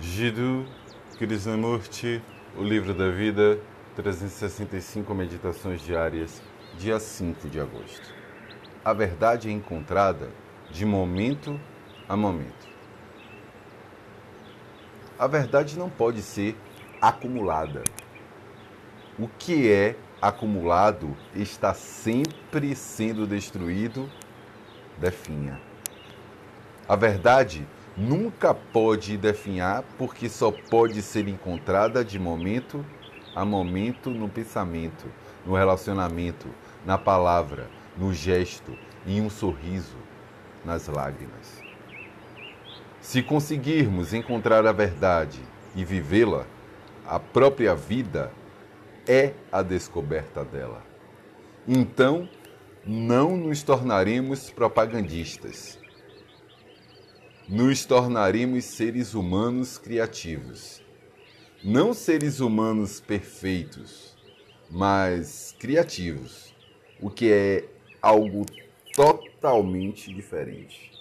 Jiddu Krishnamurti, O Livro da Vida, 365 Meditações Diárias, dia 5 de agosto. A verdade é encontrada de momento a momento. A verdade não pode ser acumulada. O que é acumulado está sempre sendo destruído, definha. A verdade nunca pode definhar porque só pode ser encontrada de momento a momento no pensamento, no relacionamento, na palavra, no gesto, em um sorriso, nas lágrimas. Se conseguirmos encontrar a verdade e vivê-la, a própria vida é a descoberta dela. Então, não nos tornaremos propagandistas. Nos tornaremos seres humanos criativos. Não seres humanos perfeitos, mas criativos, o que é algo totalmente diferente.